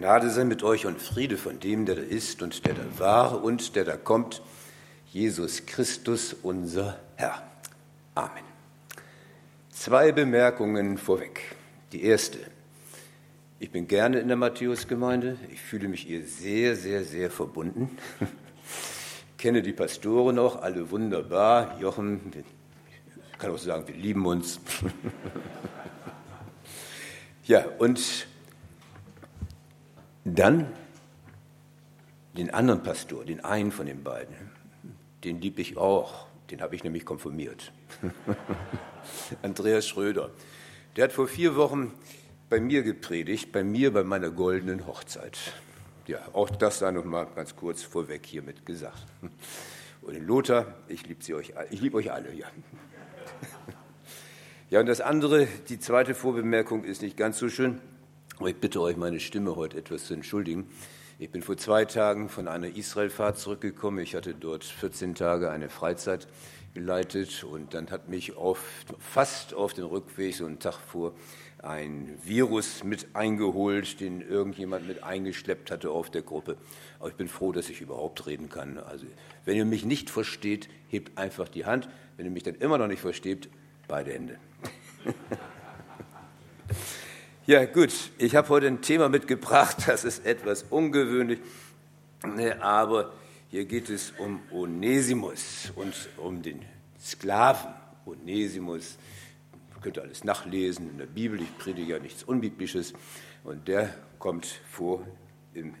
Gnade sei mit euch und Friede von dem, der da ist und der da war und der da kommt, Jesus Christus, unser Herr. Amen. Zwei Bemerkungen vorweg. Die erste. Ich bin gerne in der Matthäusgemeinde. Ich fühle mich ihr sehr, sehr, sehr verbunden. Ich kenne die Pastoren auch, alle wunderbar. Jochen, ich kann auch sagen, wir lieben uns. Ja, und dann den anderen Pastor, den einen von den beiden, den liebe ich auch, den habe ich nämlich konfirmiert. Andreas Schröder. Der hat vor vier Wochen bei mir gepredigt, bei mir bei meiner goldenen Hochzeit. Ja, auch das sei noch mal ganz kurz vorweg hiermit gesagt. Und den Lothar, ich liebe euch, ich euch alle, ja. Ja, und das andere, die zweite Vorbemerkung ist nicht ganz so schön. Ich bitte euch, meine Stimme heute etwas zu entschuldigen. Ich bin vor zwei Tagen von einer Israelfahrt zurückgekommen. Ich hatte dort 14 Tage eine Freizeit geleitet und dann hat mich auf, fast auf den Rückweg, so einen Tag vor, ein Virus mit eingeholt, den irgendjemand mit eingeschleppt hatte auf der Gruppe. Aber ich bin froh, dass ich überhaupt reden kann. Also, wenn ihr mich nicht versteht, hebt einfach die Hand. Wenn ihr mich dann immer noch nicht versteht, beide Hände. Ja, gut, ich habe heute ein Thema mitgebracht, das ist etwas ungewöhnlich, aber hier geht es um Onesimus und um den Sklaven Onesimus. Ihr könnt alles nachlesen in der Bibel, ich predige ja nichts Unbiblisches. Und der kommt vor im,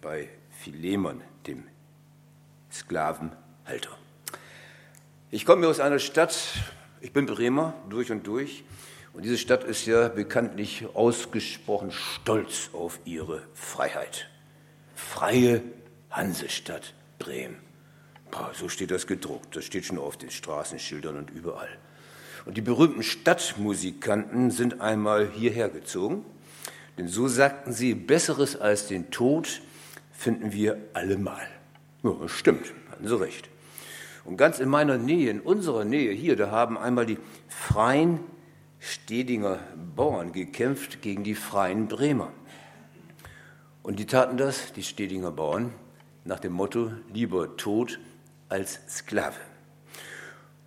bei Philemon, dem Sklavenhalter. Ich komme aus einer Stadt, ich bin Bremer durch und durch und diese Stadt ist ja bekanntlich ausgesprochen stolz auf ihre Freiheit. Freie Hansestadt Bremen. Boah, so steht das gedruckt. Das steht schon auf den Straßenschildern und überall. Und die berühmten Stadtmusikanten sind einmal hierher gezogen, denn so sagten sie, Besseres als den Tod finden wir allemal. Ja, stimmt, hatten sie recht. Und ganz in meiner Nähe, in unserer Nähe hier, da haben einmal die freien Stedinger Bauern gekämpft gegen die freien Bremer. Und die taten das, die Stedinger Bauern, nach dem Motto, lieber tot als Sklave.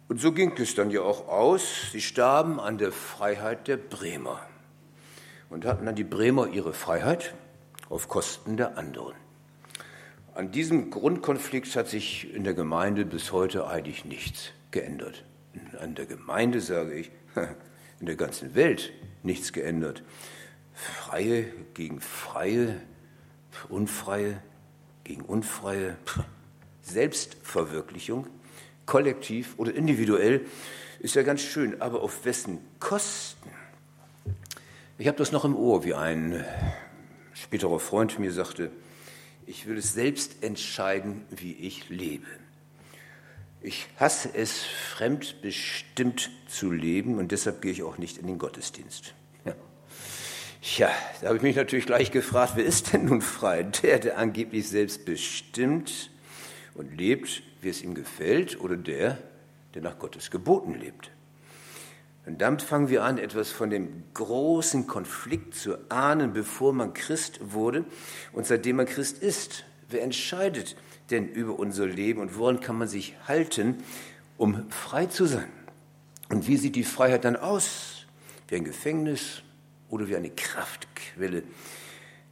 Und so ging es dann ja auch aus. Sie starben an der Freiheit der Bremer und hatten dann die Bremer ihre Freiheit auf Kosten der anderen. An diesem Grundkonflikt hat sich in der Gemeinde bis heute eigentlich nichts geändert. An der Gemeinde sage ich, in der ganzen Welt nichts geändert. Freie gegen Freie, Unfreie gegen Unfreie, Selbstverwirklichung, kollektiv oder individuell, ist ja ganz schön, aber auf wessen Kosten? Ich habe das noch im Ohr, wie ein späterer Freund mir sagte, ich will es selbst entscheiden, wie ich lebe. Ich hasse es, fremdbestimmt zu leben und deshalb gehe ich auch nicht in den Gottesdienst. Ja. ja, da habe ich mich natürlich gleich gefragt, wer ist denn nun frei? Der, der angeblich selbstbestimmt und lebt, wie es ihm gefällt, oder der, der nach Gottes Geboten lebt? Und damit fangen wir an, etwas von dem großen Konflikt zu ahnen, bevor man Christ wurde und seitdem man Christ ist. Wer entscheidet, denn über unser Leben und woran kann man sich halten, um frei zu sein? Und wie sieht die Freiheit dann aus? Wie ein Gefängnis oder wie eine Kraftquelle,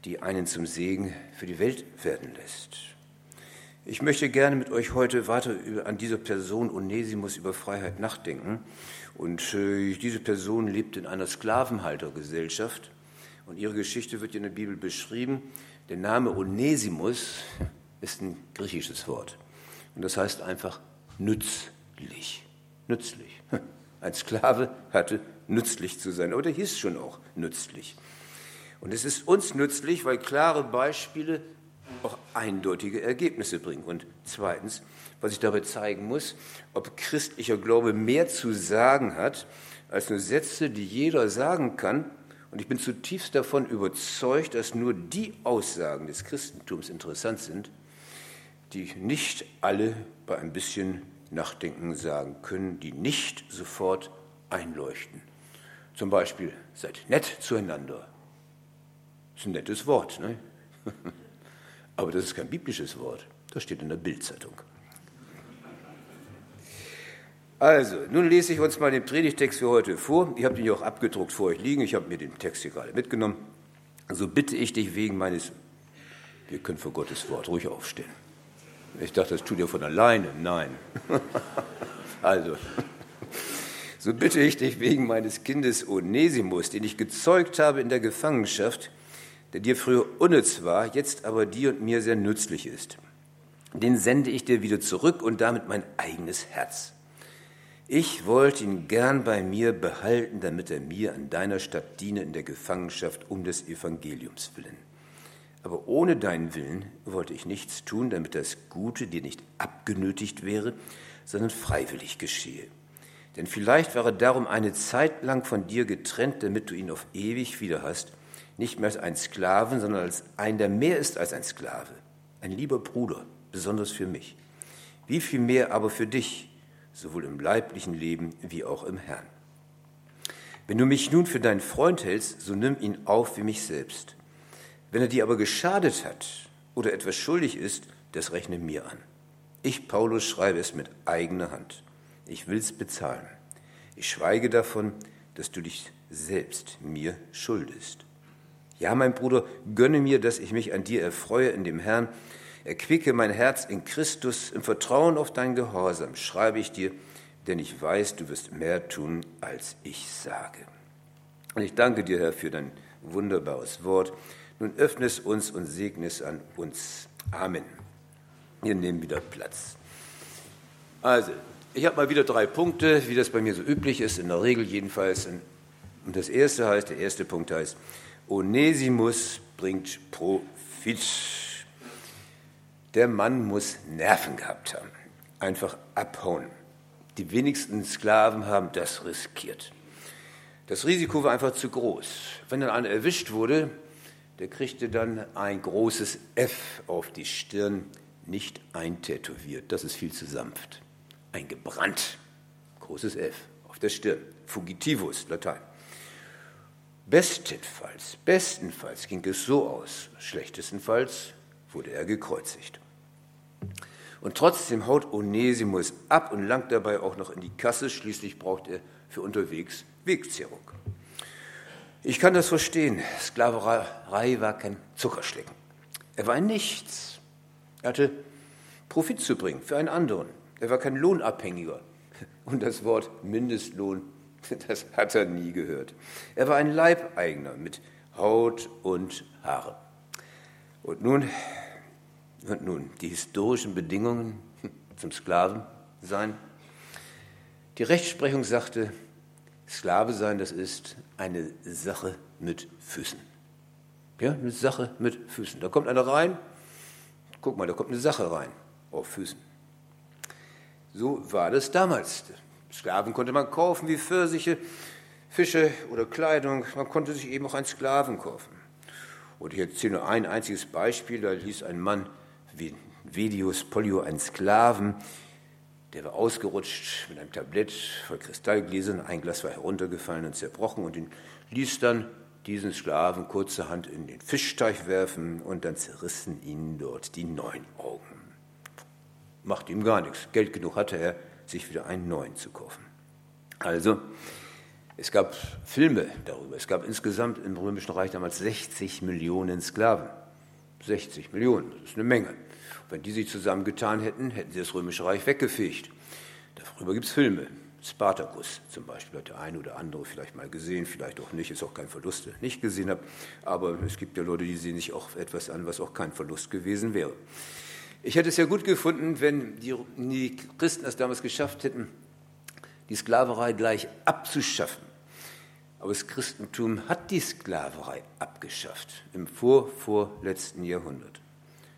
die einen zum Segen für die Welt werden lässt? Ich möchte gerne mit euch heute weiter an dieser Person Onesimus über Freiheit nachdenken. Und äh, diese Person lebt in einer Sklavenhaltergesellschaft. Und ihre Geschichte wird in der Bibel beschrieben. Der Name Onesimus ist ein griechisches Wort. Und das heißt einfach nützlich. Nützlich. Ein Sklave hatte nützlich zu sein, aber der hieß schon auch nützlich. Und es ist uns nützlich, weil klare Beispiele auch eindeutige Ergebnisse bringen. Und zweitens, was ich dabei zeigen muss, ob christlicher Glaube mehr zu sagen hat, als nur Sätze, die jeder sagen kann. Und ich bin zutiefst davon überzeugt, dass nur die Aussagen des Christentums interessant sind, die nicht alle bei ein bisschen Nachdenken sagen können, die nicht sofort einleuchten. Zum Beispiel, seid nett zueinander. Das ist ein nettes Wort. Ne? Aber das ist kein biblisches Wort. Das steht in der Bildzeitung. Also, nun lese ich uns mal den Predigtext für heute vor. Ihr habt ihn ja auch abgedruckt vor euch liegen. Ich habe mir den Text hier gerade mitgenommen. So bitte ich dich wegen meines. Wir können vor Gottes Wort ruhig aufstehen. Ich dachte, das tut ihr von alleine. Nein. also, so bitte ich dich wegen meines Kindes Onesimus, den ich gezeugt habe in der Gefangenschaft, der dir früher unnütz war, jetzt aber dir und mir sehr nützlich ist. Den sende ich dir wieder zurück und damit mein eigenes Herz ich wollte ihn gern bei mir behalten, damit er mir an deiner Stadt diene in der Gefangenschaft um des Evangeliums willen. Aber ohne deinen Willen wollte ich nichts tun, damit das Gute dir nicht abgenötigt wäre, sondern freiwillig geschehe. Denn vielleicht war er darum eine Zeit lang von dir getrennt, damit du ihn auf ewig wieder hast, nicht mehr als ein Sklaven, sondern als ein, der mehr ist als ein Sklave, ein lieber Bruder, besonders für mich. Wie viel mehr aber für dich, sowohl im leiblichen Leben wie auch im Herrn. Wenn du mich nun für deinen Freund hältst, so nimm ihn auf wie mich selbst. Wenn er dir aber geschadet hat oder etwas schuldig ist, das rechne mir an. Ich, Paulus, schreibe es mit eigener Hand. Ich will's bezahlen. Ich schweige davon, dass du dich selbst mir schuldest. Ja, mein Bruder, gönne mir, dass ich mich an dir erfreue in dem Herrn, Erquicke mein Herz in Christus, im Vertrauen auf dein Gehorsam, schreibe ich dir, denn ich weiß, du wirst mehr tun, als ich sage. Und ich danke dir, Herr, für dein wunderbares Wort. Nun öffne es uns und segne es an uns. Amen. Wir nehmen wieder Platz. Also, ich habe mal wieder drei Punkte, wie das bei mir so üblich ist, in der Regel jedenfalls. Und das erste heißt, der erste Punkt heißt, Onesimus bringt Profit. Der Mann muss Nerven gehabt haben. Einfach abhauen. Die wenigsten Sklaven haben das riskiert. Das Risiko war einfach zu groß. Wenn dann einer erwischt wurde, der kriegte dann ein großes F auf die Stirn, nicht eintätowiert, das ist viel zu sanft. Eingebrannt, großes F auf der Stirn. Fugitivus, Latein. Bestenfalls, bestenfalls ging es so aus, schlechtestenfalls wurde er gekreuzigt. Und trotzdem haut Onesimus ab und langt dabei auch noch in die Kasse. Schließlich braucht er für unterwegs Wegzehrung. Ich kann das verstehen. Sklaverei war kein Zuckerschlecken. Er war ein Nichts. Er hatte Profit zu bringen für einen anderen. Er war kein Lohnabhängiger. Und das Wort Mindestlohn, das hat er nie gehört. Er war ein Leibeigener mit Haut und Haare. Und nun und nun, die historischen Bedingungen zum Sklavensein. Die Rechtsprechung sagte, Sklave sein, das ist eine Sache mit Füßen. Ja, eine Sache mit Füßen. Da kommt einer rein, guck mal, da kommt eine Sache rein, auf Füßen. So war das damals. Sklaven konnte man kaufen wie Pfirsiche, Fische oder Kleidung. Man konnte sich eben auch einen Sklaven kaufen. Und ich erzähle nur ein einziges Beispiel. Da hieß ein Mann, Vedius Polio, ein Sklaven, der war ausgerutscht mit einem Tablett voll Kristallgläsern. Ein Glas war heruntergefallen und zerbrochen und ihn ließ dann diesen Sklaven kurzerhand in den Fischteich werfen und dann zerrissen ihn dort die neun Augen. Macht ihm gar nichts. Geld genug hatte er, sich wieder einen neuen zu kaufen. Also, es gab Filme darüber. Es gab insgesamt im Römischen Reich damals 60 Millionen Sklaven. 60 Millionen, das ist eine Menge. Wenn die sich zusammengetan hätten, hätten sie das Römische Reich weggefegt. Darüber gibt es Filme. Spartacus zum Beispiel hat der eine oder andere vielleicht mal gesehen, vielleicht auch nicht, ist auch kein Verlust, der nicht gesehen habe. Aber es gibt ja Leute, die sehen sich auch etwas an, was auch kein Verlust gewesen wäre. Ich hätte es ja gut gefunden, wenn die, die Christen es damals geschafft hätten, die Sklaverei gleich abzuschaffen. Aber das Christentum hat die Sklaverei abgeschafft im vorvorletzten Jahrhundert.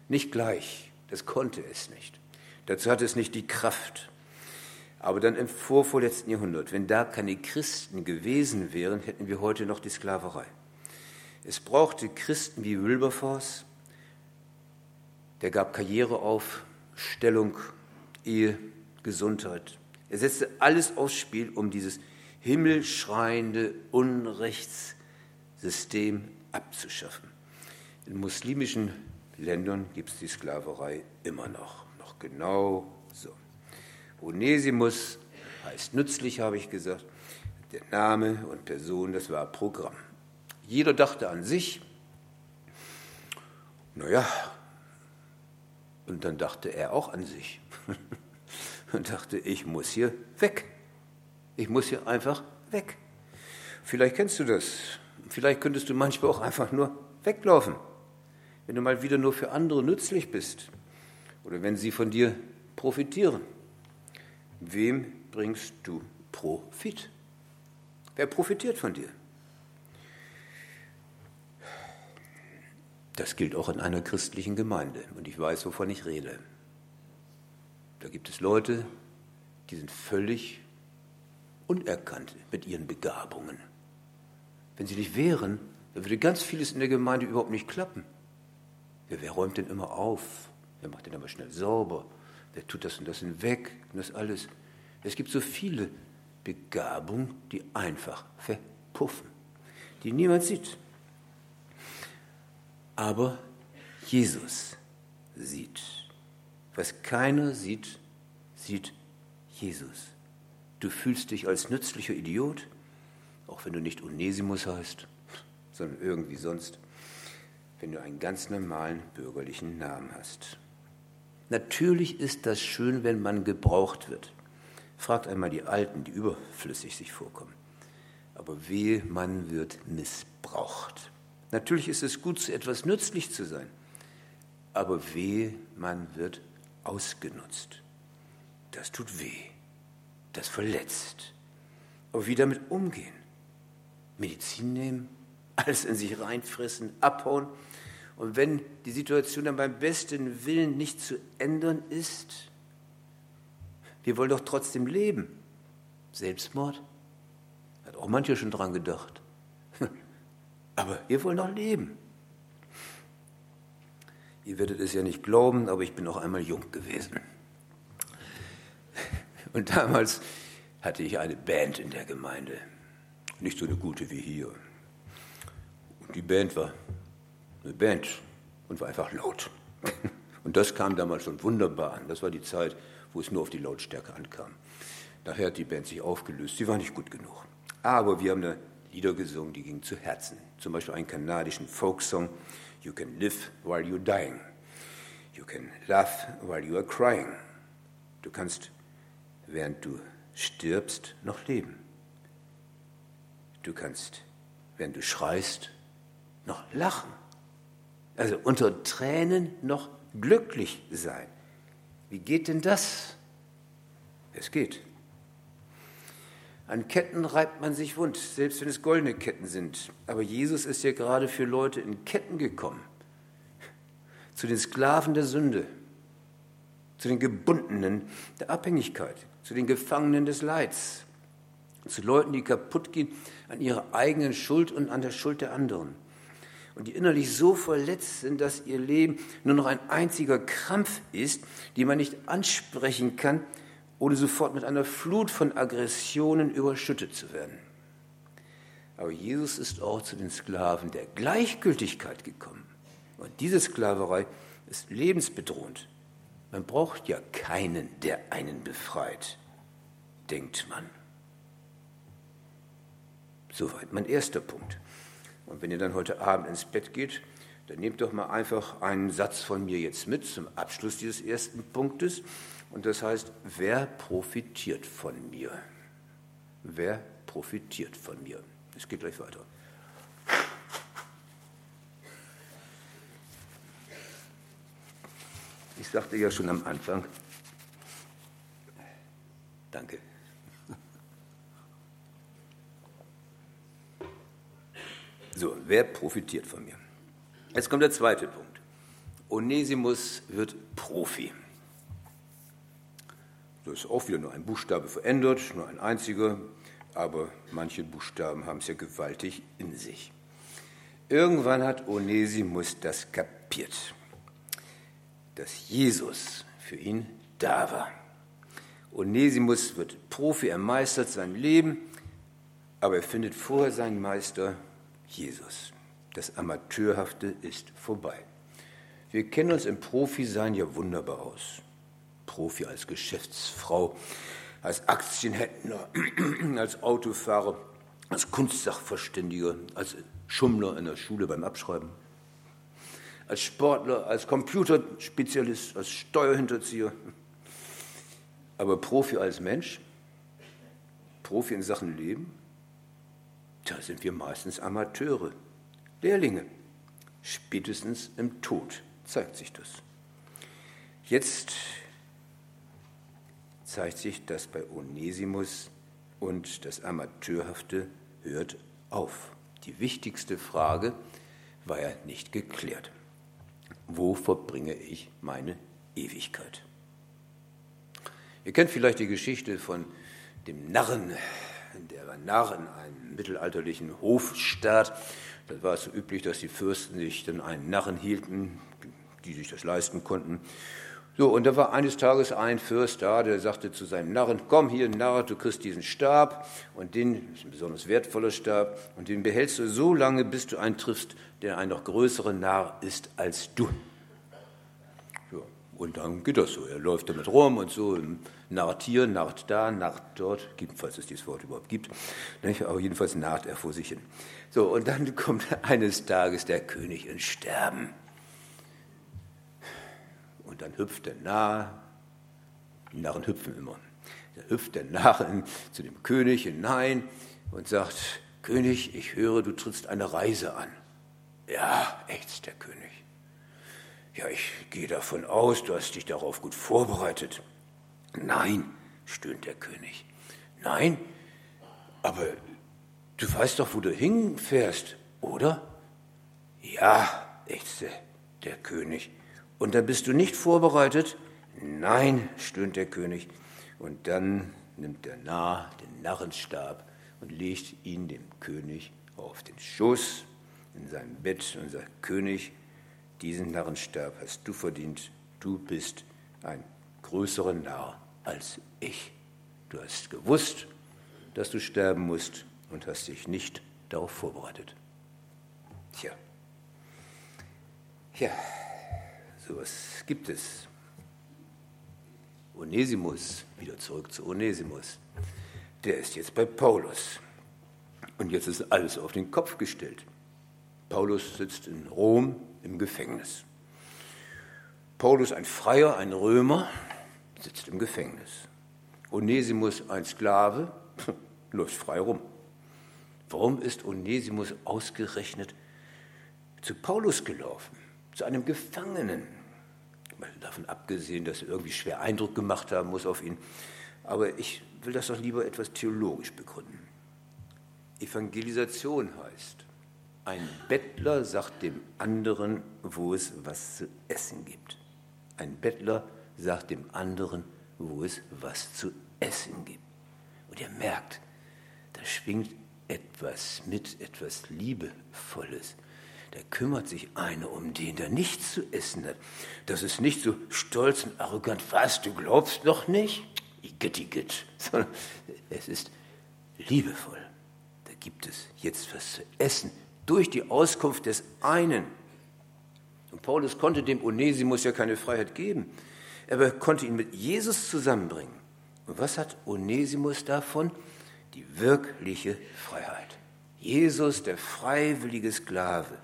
Nicht gleich, das konnte es nicht. Dazu hatte es nicht die Kraft. Aber dann im vorvorletzten Jahrhundert, wenn da keine Christen gewesen wären, hätten wir heute noch die Sklaverei. Es brauchte Christen wie Wilberforce, der gab Karriere auf, Stellung, Ehe, Gesundheit. Er setzte alles aufs Spiel, um dieses himmelschreiende Unrechtssystem abzuschaffen. In muslimischen Ländern gibt es die Sklaverei immer noch, noch genau so. Onesimus heißt nützlich, habe ich gesagt. Der Name und Person, das war Programm. Jeder dachte an sich, naja, und dann dachte er auch an sich und dachte, ich muss hier weg. Ich muss hier einfach weg. Vielleicht kennst du das. Vielleicht könntest du manchmal auch einfach nur weglaufen, wenn du mal wieder nur für andere nützlich bist oder wenn sie von dir profitieren. Wem bringst du Profit? Wer profitiert von dir? Das gilt auch in einer christlichen Gemeinde und ich weiß, wovon ich rede. Da gibt es Leute, die sind völlig unerkannt mit ihren Begabungen. Wenn sie nicht wären, dann würde ganz vieles in der Gemeinde überhaupt nicht klappen. Wer, wer räumt denn immer auf? Wer macht denn immer schnell sauber? Wer tut das und das hinweg? Und das alles. Es gibt so viele Begabungen, die einfach verpuffen, die niemand sieht. Aber Jesus sieht. Was keiner sieht, sieht Jesus. Du fühlst dich als nützlicher Idiot, auch wenn du nicht Onesimus heißt, sondern irgendwie sonst, wenn du einen ganz normalen bürgerlichen Namen hast. Natürlich ist das schön, wenn man gebraucht wird. Fragt einmal die Alten, die überflüssig sich vorkommen. Aber wehe, man wird missbraucht. Natürlich ist es gut, zu etwas nützlich zu sein, aber wehe, man wird ausgenutzt. Das tut weh, das verletzt. Aber wie damit umgehen? Medizin nehmen, alles in sich reinfressen, abhauen. Und wenn die Situation dann beim besten Willen nicht zu ändern ist, wir wollen doch trotzdem leben. Selbstmord? Hat auch mancher schon dran gedacht. Aber wir wollen doch leben. Ihr werdet es ja nicht glauben, aber ich bin auch einmal jung gewesen. Und damals hatte ich eine Band in der Gemeinde. Nicht so eine gute wie hier. Und die Band war eine Band und war einfach laut. Und das kam damals schon wunderbar an. Das war die Zeit, wo es nur auf die Lautstärke ankam. Daher hat die Band sich aufgelöst. Sie war nicht gut genug. Aber wir haben eine Lieder gesungen, die gingen zu Herzen. Zum Beispiel einen kanadischen Folksong, You can live while you're dying. You can laugh while you are crying. Du kannst, während du stirbst, noch leben. Du kannst, während du schreist, noch lachen. Also unter Tränen noch glücklich sein. Wie geht denn das? Es geht. An Ketten reibt man sich wund, selbst wenn es goldene Ketten sind. Aber Jesus ist ja gerade für Leute in Ketten gekommen. Zu den Sklaven der Sünde, zu den Gebundenen der Abhängigkeit, zu den Gefangenen des Leids, zu Leuten, die kaputt gehen an ihrer eigenen Schuld und an der Schuld der anderen. Und die innerlich so verletzt sind, dass ihr Leben nur noch ein einziger Krampf ist, den man nicht ansprechen kann, ohne sofort mit einer Flut von Aggressionen überschüttet zu werden. Aber Jesus ist auch zu den Sklaven der Gleichgültigkeit gekommen. Und diese Sklaverei ist lebensbedrohend. Man braucht ja keinen, der einen befreit, denkt man. Soweit mein erster Punkt. Und wenn ihr dann heute Abend ins Bett geht, dann nehmt doch mal einfach einen Satz von mir jetzt mit zum Abschluss dieses ersten Punktes. Und das heißt, wer profitiert von mir? Wer profitiert von mir? Es geht gleich weiter. Ich sagte ja schon am Anfang, danke. So, wer profitiert von mir? Jetzt kommt der zweite Punkt. Onesimus wird Profi. Das ist auch wieder nur ein Buchstabe verändert, nur ein einziger, aber manche Buchstaben haben es ja gewaltig in sich. Irgendwann hat Onesimus das kapiert, dass Jesus für ihn da war. Onesimus wird Profi, er meistert sein Leben, aber er findet vorher seinen Meister Jesus. Das Amateurhafte ist vorbei. Wir kennen uns im Profi-Sein ja wunderbar aus. Profi als Geschäftsfrau, als Aktienhändler, als Autofahrer, als Kunstsachverständiger, als Schummler in der Schule beim Abschreiben, als Sportler, als Computerspezialist, als Steuerhinterzieher. Aber Profi als Mensch, Profi in Sachen Leben, da sind wir meistens Amateure, Lehrlinge. Spätestens im Tod zeigt sich das. Jetzt zeigt sich, dass bei Onesimus und das Amateurhafte hört auf. Die wichtigste Frage war ja nicht geklärt. Wo verbringe ich meine Ewigkeit? Ihr kennt vielleicht die Geschichte von dem Narren, der Narr in einem mittelalterlichen Hofstaat. Das war so üblich, dass die Fürsten sich dann einen Narren hielten, die sich das leisten konnten. So, und da war eines Tages ein Fürst da, der sagte zu seinem Narren, komm hier, Narr, du kriegst diesen Stab, und den, das ist ein besonders wertvoller Stab, und den behältst du so lange, bis du einen triffst, der ein noch größerer Narr ist als du. Und dann geht das so, er läuft damit rum und so, narrt hier, narrt da, narrt dort, gibt, falls es dieses Wort überhaupt gibt, aber jedenfalls narrt er vor sich hin. So, und dann kommt eines Tages der König ins Sterben. Und dann hüpft der Narr, die Narren hüpfen immer, da hüpft der Narr zu dem König hinein und sagt, König, ich höre, du trittst eine Reise an. Ja, ächzt der König. Ja, ich gehe davon aus, du hast dich darauf gut vorbereitet. Nein, stöhnt der König. Nein, aber du weißt doch, wo du hinfährst, oder? Ja, ächzte der König. Und dann bist du nicht vorbereitet? Nein, stöhnt der König. Und dann nimmt der Narr den Narrenstab und legt ihn dem König auf den Schoß in seinem Bett und sagt, König, diesen Narrenstab hast du verdient, du bist ein größerer Narr als ich. Du hast gewusst, dass du sterben musst und hast dich nicht darauf vorbereitet. Tja. Ja. So was gibt es. Onesimus, wieder zurück zu Onesimus, der ist jetzt bei Paulus. Und jetzt ist alles auf den Kopf gestellt. Paulus sitzt in Rom im Gefängnis. Paulus, ein Freier, ein Römer, sitzt im Gefängnis. Onesimus, ein Sklave, läuft frei rum. Warum ist Onesimus ausgerechnet zu Paulus gelaufen? zu einem Gefangenen. Davon abgesehen, dass er irgendwie schwer Eindruck gemacht haben muss auf ihn. Aber ich will das doch lieber etwas theologisch begründen. Evangelisation heißt, ein Bettler sagt dem anderen, wo es was zu essen gibt. Ein Bettler sagt dem anderen, wo es was zu essen gibt. Und ihr merkt, da schwingt etwas mit, etwas Liebevolles. Da kümmert sich einer um den, der nichts zu essen hat. Das ist nicht so stolz und arrogant, was, du glaubst noch nicht? Igitt, igitt. Sondern es ist liebevoll. Da gibt es jetzt was zu essen durch die Auskunft des einen. Und Paulus konnte dem Onesimus ja keine Freiheit geben, aber er konnte ihn mit Jesus zusammenbringen. Und was hat Onesimus davon? Die wirkliche Freiheit. Jesus, der freiwillige Sklave,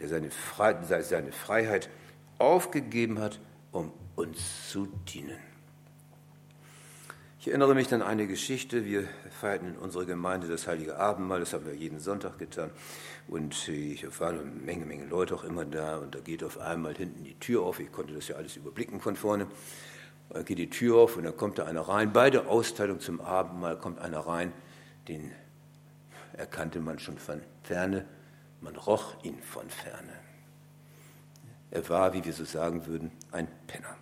der seine, Freiheit aufgegeben hat, um uns zu dienen. Ich erinnere mich an eine Geschichte. Wir feierten in unserer Gemeinde das Heilige Abendmahl. Das haben wir jeden Sonntag getan. Und ich war eine Menge, Menge Leute auch immer da. Und da geht auf einmal hinten die Tür auf. Ich konnte das ja alles überblicken von vorne. Da geht die Tür auf und dann kommt da einer rein. Bei der Austeilung zum Abendmahl kommt einer rein, den erkannte man schon von ferne. Man roch ihn von ferne. Er war, wie wir so sagen würden, ein Penner.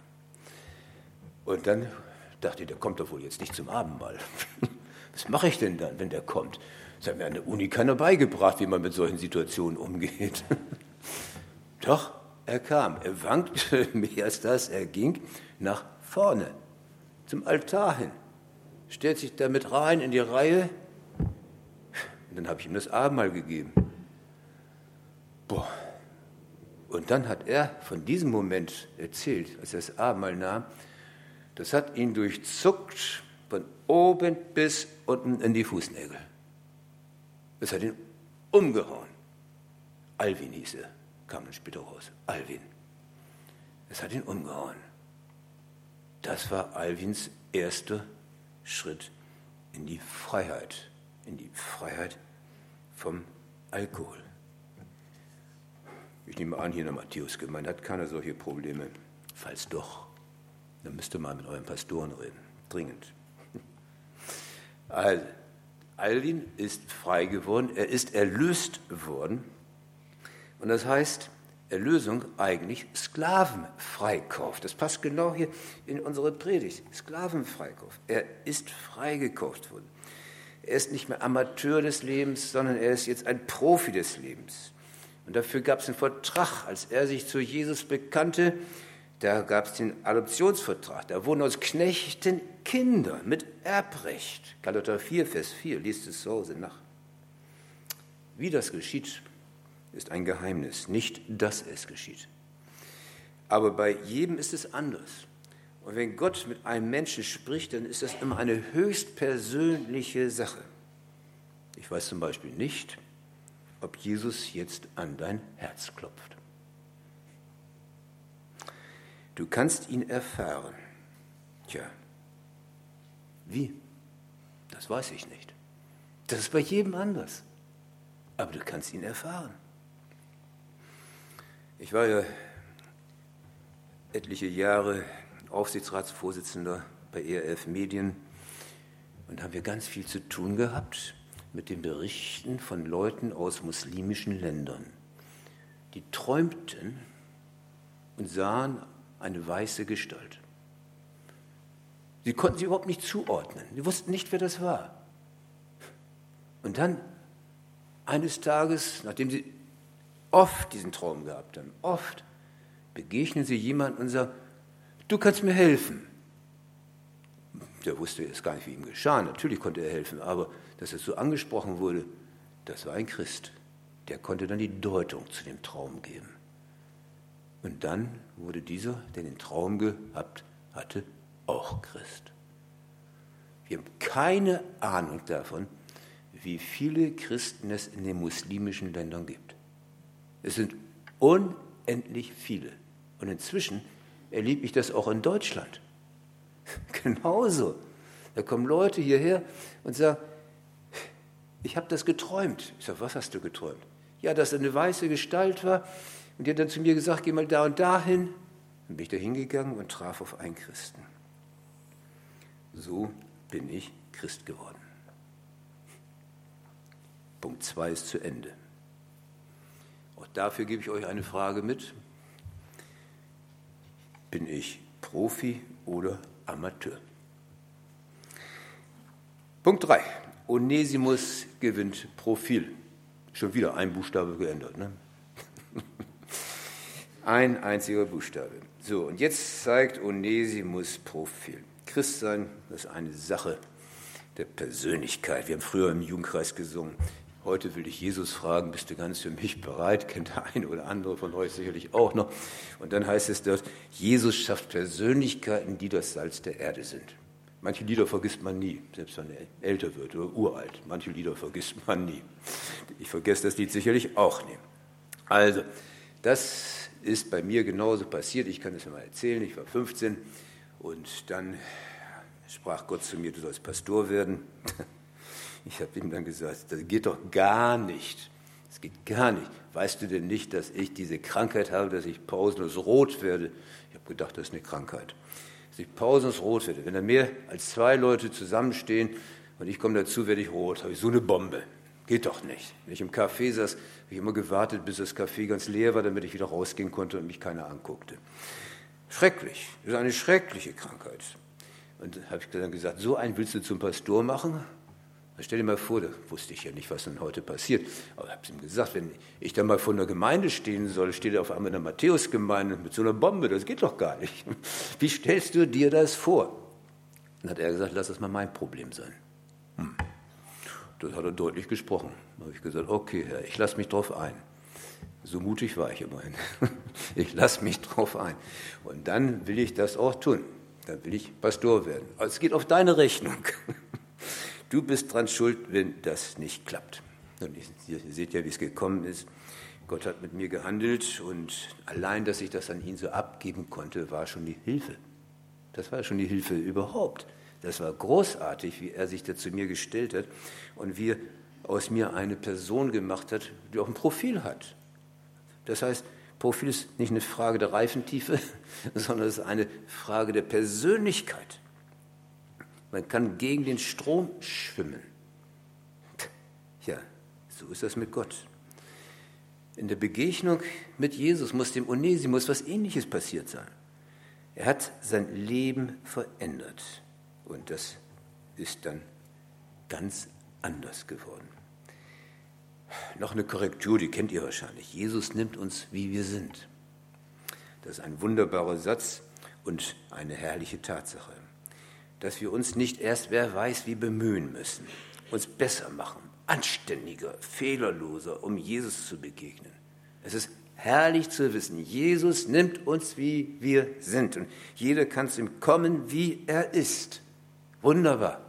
Und dann dachte der kommt doch wohl jetzt nicht zum Abendmahl. Was mache ich denn dann, wenn der kommt? Das hat mir an der Uni keiner beigebracht, wie man mit solchen Situationen umgeht. Doch, er kam. Er wankte mehr als das. Er ging nach vorne, zum Altar hin, stellt sich damit rein in die Reihe. Und dann habe ich ihm das Abendmahl gegeben. Boah. Und dann hat er von diesem Moment erzählt, als er das Abendmahl nahm. Das hat ihn durchzuckt von oben bis unten in die Fußnägel. Das hat ihn umgehauen. Alvin hieß er, kam dann später raus. Alvin. Es hat ihn umgehauen. Das war Alvins erster Schritt in die Freiheit, in die Freiheit vom Alkohol. Ich nehme an, hier in der Matthäusgemeinde hat keiner solche Probleme. Falls doch, dann müsst ihr mal mit euren Pastoren reden. Dringend. Also, Alvin ist frei geworden, er ist erlöst worden. Und das heißt, Erlösung eigentlich Sklavenfreikauf. Das passt genau hier in unsere Predigt. Sklavenfreikauf. Er ist freigekauft worden. Er ist nicht mehr Amateur des Lebens, sondern er ist jetzt ein Profi des Lebens. Und dafür gab es einen Vertrag, als er sich zu Jesus bekannte. Da gab es den Adoptionsvertrag. Da wurden aus Knechten Kinder mit Erbrecht. Galater 4, Vers 4, liest es zu Hause nach. Wie das geschieht, ist ein Geheimnis, nicht dass es geschieht. Aber bei jedem ist es anders. Und wenn Gott mit einem Menschen spricht, dann ist das immer eine höchst persönliche Sache. Ich weiß zum Beispiel nicht, ob Jesus jetzt an dein Herz klopft. Du kannst ihn erfahren. Tja, wie? Das weiß ich nicht. Das ist bei jedem anders. Aber du kannst ihn erfahren. Ich war ja etliche Jahre Aufsichtsratsvorsitzender bei ERF Medien und haben wir ganz viel zu tun gehabt mit den Berichten von Leuten aus muslimischen Ländern, die träumten und sahen eine weiße Gestalt. Sie konnten sie überhaupt nicht zuordnen. Sie wussten nicht, wer das war. Und dann eines Tages, nachdem sie oft diesen Traum gehabt haben, oft begegnen sie jemandem und sagen, du kannst mir helfen. Der wusste jetzt gar nicht, wie ihm geschah. Natürlich konnte er helfen, aber dass er so angesprochen wurde, das war ein Christ. Der konnte dann die Deutung zu dem Traum geben. Und dann wurde dieser, der den Traum gehabt hatte, auch Christ. Wir haben keine Ahnung davon, wie viele Christen es in den muslimischen Ländern gibt. Es sind unendlich viele. Und inzwischen erlebe ich das auch in Deutschland. Genauso. Da kommen Leute hierher und sagen, ich habe das geträumt. Ich sage, was hast du geträumt? Ja, dass eine weiße Gestalt war und die hat dann zu mir gesagt, geh mal da und dahin. Dann bin ich da hingegangen und traf auf einen Christen. So bin ich Christ geworden. Punkt 2 ist zu Ende. Auch dafür gebe ich euch eine Frage mit. Bin ich Profi oder Amateur? Punkt 3. Onesimus gewinnt Profil. Schon wieder ein Buchstabe geändert. Ne? Ein einziger Buchstabe. So, und jetzt zeigt Onesimus Profil. Christsein, das ist eine Sache der Persönlichkeit. Wir haben früher im Jugendkreis gesungen. Heute will ich Jesus fragen, bist du ganz für mich bereit? Kennt der eine oder andere von euch sicherlich auch noch. Und dann heißt es dort, Jesus schafft Persönlichkeiten, die das Salz der Erde sind. Manche Lieder vergisst man nie, selbst wenn er älter wird oder uralt. Manche Lieder vergisst man nie. Ich vergesse das Lied sicherlich auch nie. Also, das ist bei mir genauso passiert. Ich kann es mal erzählen. Ich war 15 und dann sprach Gott zu mir, du sollst Pastor werden. Ich habe ihm dann gesagt, das geht doch gar nicht. Das geht gar nicht. Weißt du denn nicht, dass ich diese Krankheit habe, dass ich pausenlos rot werde? Ich habe gedacht, das ist eine Krankheit. Dass ich pausenlos rot werde. Wenn da mehr als zwei Leute zusammenstehen und ich komme dazu, werde ich rot. Habe ich so eine Bombe. Geht doch nicht. Wenn ich im Café saß, habe ich immer gewartet, bis das Café ganz leer war, damit ich wieder rausgehen konnte und mich keiner anguckte. Schrecklich. Das ist eine schreckliche Krankheit. Und habe ich dann gesagt, so einen willst du zum Pastor machen? Stell dir mal vor, da wusste ich ja nicht, was dann heute passiert. Aber ich habe es ihm gesagt, wenn ich dann mal vor einer Gemeinde stehen soll, steht er auf einmal in der Matthäusgemeinde mit so einer Bombe, das geht doch gar nicht. Wie stellst du dir das vor? Dann hat er gesagt, lass das mal mein Problem sein. Das hat er deutlich gesprochen. Da habe ich gesagt, okay, Herr, ich lasse mich drauf ein. So mutig war ich immerhin. Ich lasse mich drauf ein. Und dann will ich das auch tun. Dann will ich Pastor werden. Also es geht auf deine Rechnung. Du bist dran schuld, wenn das nicht klappt. Und ihr seht ja, wie es gekommen ist. Gott hat mit mir gehandelt und allein, dass ich das an ihn so abgeben konnte, war schon die Hilfe. Das war schon die Hilfe überhaupt. Das war großartig, wie er sich da zu mir gestellt hat und wie er aus mir eine Person gemacht hat, die auch ein Profil hat. Das heißt, Profil ist nicht eine Frage der Reifentiefe, sondern es ist eine Frage der Persönlichkeit. Man kann gegen den Strom schwimmen. Ja, so ist das mit Gott. In der Begegnung mit Jesus muss dem Onesimus was Ähnliches passiert sein. Er hat sein Leben verändert und das ist dann ganz anders geworden. Noch eine Korrektur, die kennt ihr wahrscheinlich. Jesus nimmt uns, wie wir sind. Das ist ein wunderbarer Satz und eine herrliche Tatsache, dass wir uns nicht erst, wer weiß, wie bemühen müssen, uns besser machen, anständiger, fehlerloser, um Jesus zu begegnen. Es ist herrlich zu wissen, Jesus nimmt uns, wie wir sind. Und jeder kann zu ihm kommen, wie er ist. Wunderbar.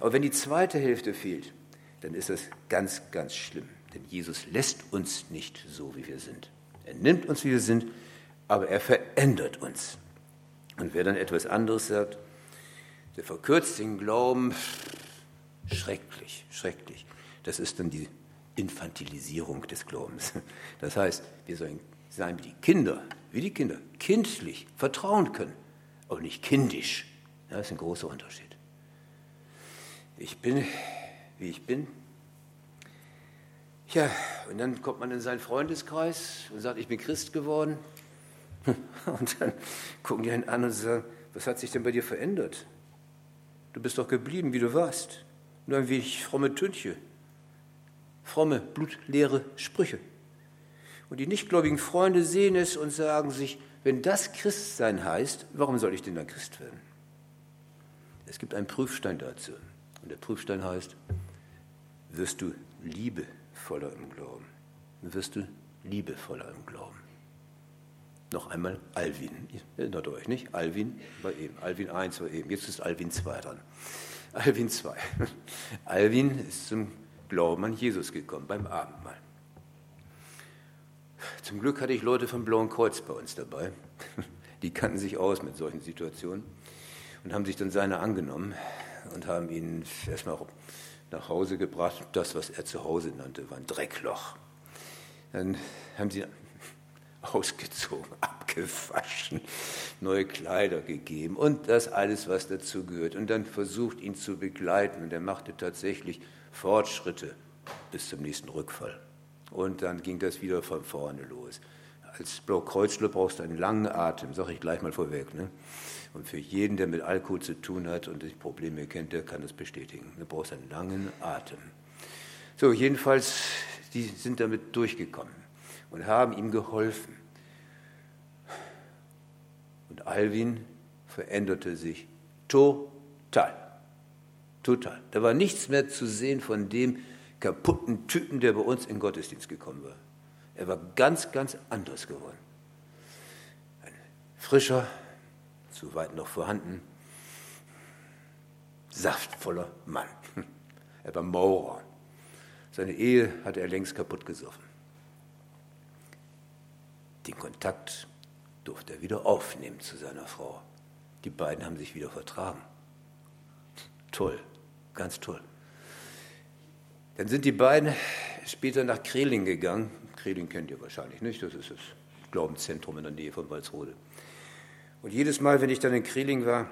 Aber wenn die zweite Hälfte fehlt, dann ist das ganz, ganz schlimm. Denn Jesus lässt uns nicht so, wie wir sind. Er nimmt uns, wie wir sind, aber er verändert uns. Und wer dann etwas anderes sagt, der verkürzt den Glauben, schrecklich, schrecklich. Das ist dann die Infantilisierung des Glaubens. Das heißt, wir sollen sein wie die Kinder, wie die Kinder, kindlich vertrauen können, aber nicht kindisch. Das ist ein großer Unterschied. Ich bin, wie ich bin. Ja, und dann kommt man in seinen Freundeskreis und sagt, ich bin Christ geworden. Und dann gucken die einen an und sagen, was hat sich denn bei dir verändert? Du bist doch geblieben, wie du warst. Nur ein wenig fromme Tünche fromme, blutleere Sprüche. Und die nichtgläubigen Freunde sehen es und sagen sich, wenn das Christsein heißt, warum soll ich denn dann Christ werden? Es gibt einen Prüfstein dazu. Und der Prüfstein heißt, wirst du liebevoller im Glauben? Wirst du liebevoller im Glauben? Noch einmal Alvin. Ihr erinnert euch nicht? Alvin war eben. Alvin 1 war eben. Jetzt ist Alvin 2 dran. Alvin 2. Alvin ist zum Glauben an Jesus gekommen beim Abendmahl. Zum Glück hatte ich Leute vom Blauen Kreuz bei uns dabei. Die kannten sich aus mit solchen Situationen und haben sich dann seiner angenommen und haben ihn erstmal nach Hause gebracht. Das, was er zu Hause nannte, war ein Dreckloch. Dann haben sie ausgezogen, abgewaschen, neue Kleider gegeben und das alles, was dazu gehört. Und dann versucht, ihn zu begleiten. Und er machte tatsächlich Fortschritte bis zum nächsten Rückfall. Und dann ging das wieder von vorne los. Als Blaukreuzler brauchst du einen langen Atem, sage ich gleich mal vorweg. Ne? Und für jeden, der mit Alkohol zu tun hat und die Probleme kennt, der kann das bestätigen. Du brauchst einen langen Atem. So, jedenfalls, die sind damit durchgekommen und haben ihm geholfen. Und Alvin veränderte sich total. Total. Da war nichts mehr zu sehen von dem kaputten Typen, der bei uns in den Gottesdienst gekommen war. Er war ganz, ganz anders geworden. Ein frischer, zu weit noch vorhanden, saftvoller Mann. Er war Maurer. Seine Ehe hatte er längst kaputt gesoffen. Den Kontakt durfte er wieder aufnehmen zu seiner Frau. Die beiden haben sich wieder vertragen. Toll. Ganz toll. Dann sind die beiden später nach Kreling gegangen. Kreling kennt ihr wahrscheinlich nicht, das ist das Glaubenszentrum in der Nähe von Walsrode. Und jedes Mal, wenn ich dann in Kreling war,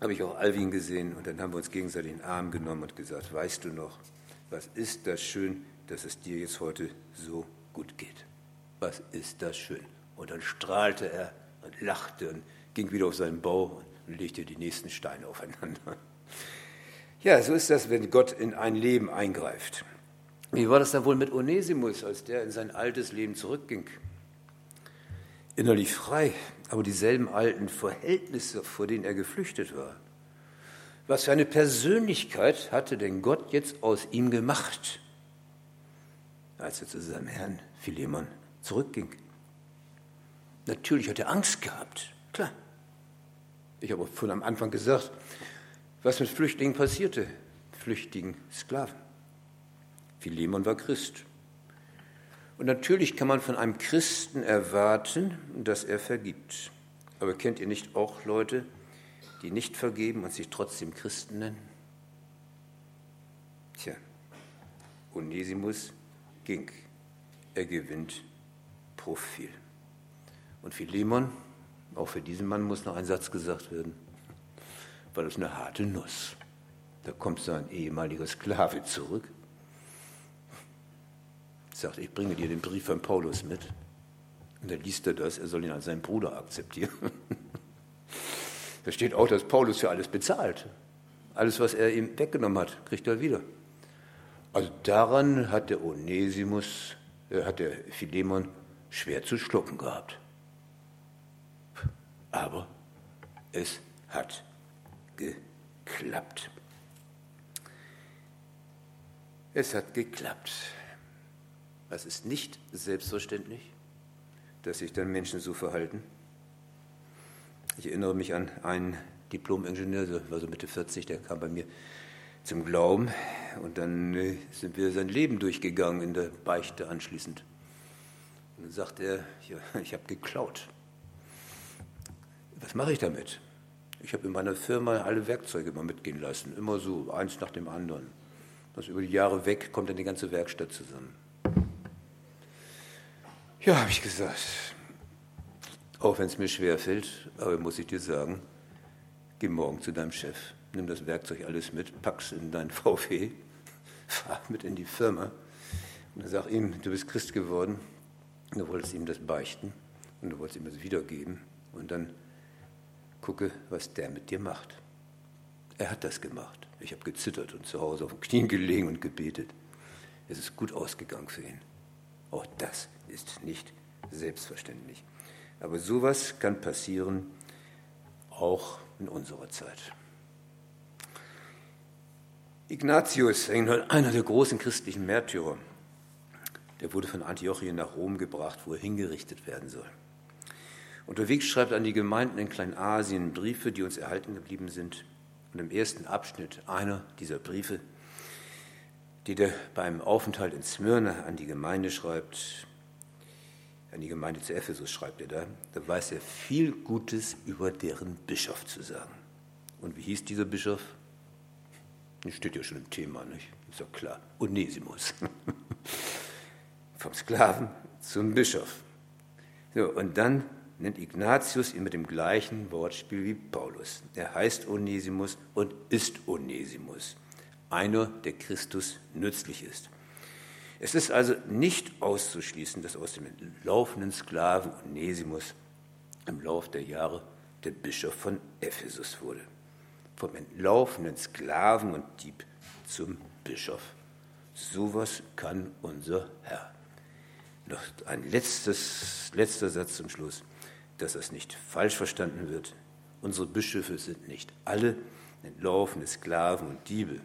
habe ich auch Alwin gesehen und dann haben wir uns gegenseitig in den Arm genommen und gesagt, weißt du noch, was ist das schön, dass es dir jetzt heute so gut geht? Was ist das schön? Und dann strahlte er und lachte und ging wieder auf seinen Bau und legte die nächsten Steine aufeinander. Ja, so ist das, wenn Gott in ein Leben eingreift. Wie war das dann wohl mit Onesimus, als der in sein altes Leben zurückging? Innerlich frei, aber dieselben alten Verhältnisse, vor denen er geflüchtet war. Was für eine Persönlichkeit hatte denn Gott jetzt aus ihm gemacht, als er zu seinem Herrn Philemon zurückging. Natürlich hat er Angst gehabt, klar. Ich habe von am Anfang gesagt, was mit Flüchtlingen passierte, flüchtigen Sklaven. Philemon war Christ. Und natürlich kann man von einem Christen erwarten, dass er vergibt. Aber kennt ihr nicht auch Leute, die nicht vergeben und sich trotzdem Christen nennen? Tja, Onesimus ging. Er gewinnt Profil. Und Philemon, auch für diesen Mann muss noch ein Satz gesagt werden, weil es eine harte Nuss. Da kommt sein ehemaliger Sklave zurück, sagt, ich bringe dir den Brief von Paulus mit. Und dann liest er das, er soll ihn als seinen Bruder akzeptieren. da steht auch, dass Paulus für alles bezahlt. Alles, was er ihm weggenommen hat, kriegt er wieder. Also daran hat der Onesimus, äh, hat der Philemon schwer zu schlucken gehabt. Aber es hat geklappt. Es hat geklappt. Es ist nicht selbstverständlich, dass sich dann Menschen so verhalten. Ich erinnere mich an einen Diplom-Ingenieur, der war so Mitte 40, der kam bei mir zum Glauben und dann äh, sind wir sein Leben durchgegangen in der Beichte anschließend. Und dann sagt er, ja, ich habe geklaut. Was mache ich damit? Ich habe in meiner Firma alle Werkzeuge mal mitgehen lassen, immer so, eins nach dem anderen. Das über die Jahre weg kommt dann die ganze Werkstatt zusammen. Ja, habe ich gesagt, auch wenn es mir schwer fällt, aber muss ich dir sagen, geh morgen zu deinem Chef, nimm das Werkzeug alles mit, pack's in dein VW, fahr mit in die Firma und sag ihm, du bist Christ geworden, du wolltest ihm das beichten und du wolltest ihm das wiedergeben und dann gucke, was der mit dir macht. Er hat das gemacht. Ich habe gezittert und zu Hause auf den Knien gelegen und gebetet. Es ist gut ausgegangen für ihn. Auch das ist nicht selbstverständlich. Aber sowas kann passieren auch in unserer Zeit. Ignatius, einer der großen christlichen Märtyrer, der wurde von Antiochien nach Rom gebracht, wo er hingerichtet werden soll. Unterwegs schreibt er an die Gemeinden in Kleinasien Briefe, die uns erhalten geblieben sind. Und im ersten Abschnitt einer dieser Briefe, die er beim Aufenthalt in Smyrna an die Gemeinde schreibt, an die Gemeinde zu Ephesus schreibt er da, da weiß er viel Gutes über deren Bischof zu sagen. Und wie hieß dieser Bischof? Das steht ja schon im Thema, nicht? Ist doch klar. Onesimus. Vom Sklaven zum Bischof. So, und dann nennt Ignatius ihn mit dem gleichen Wortspiel wie Paulus. Er heißt Onesimus und ist Onesimus. Einer, der Christus nützlich ist. Es ist also nicht auszuschließen, dass aus dem entlaufenen Sklaven Onesimus im Lauf der Jahre der Bischof von Ephesus wurde. Vom entlaufenen Sklaven und Dieb zum Bischof. Sowas kann unser Herr. Noch ein letztes, letzter Satz zum Schluss, dass das nicht falsch verstanden wird. Unsere Bischöfe sind nicht alle entlaufene Sklaven und Diebe.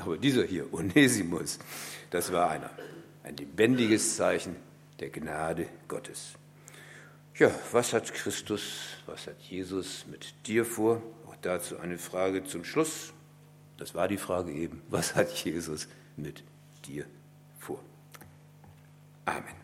Aber dieser hier, Onesimus, das war einer. Ein lebendiges Zeichen der Gnade Gottes. Ja, was hat Christus, was hat Jesus mit dir vor? Auch dazu eine Frage zum Schluss. Das war die Frage eben. Was hat Jesus mit dir vor? Amen.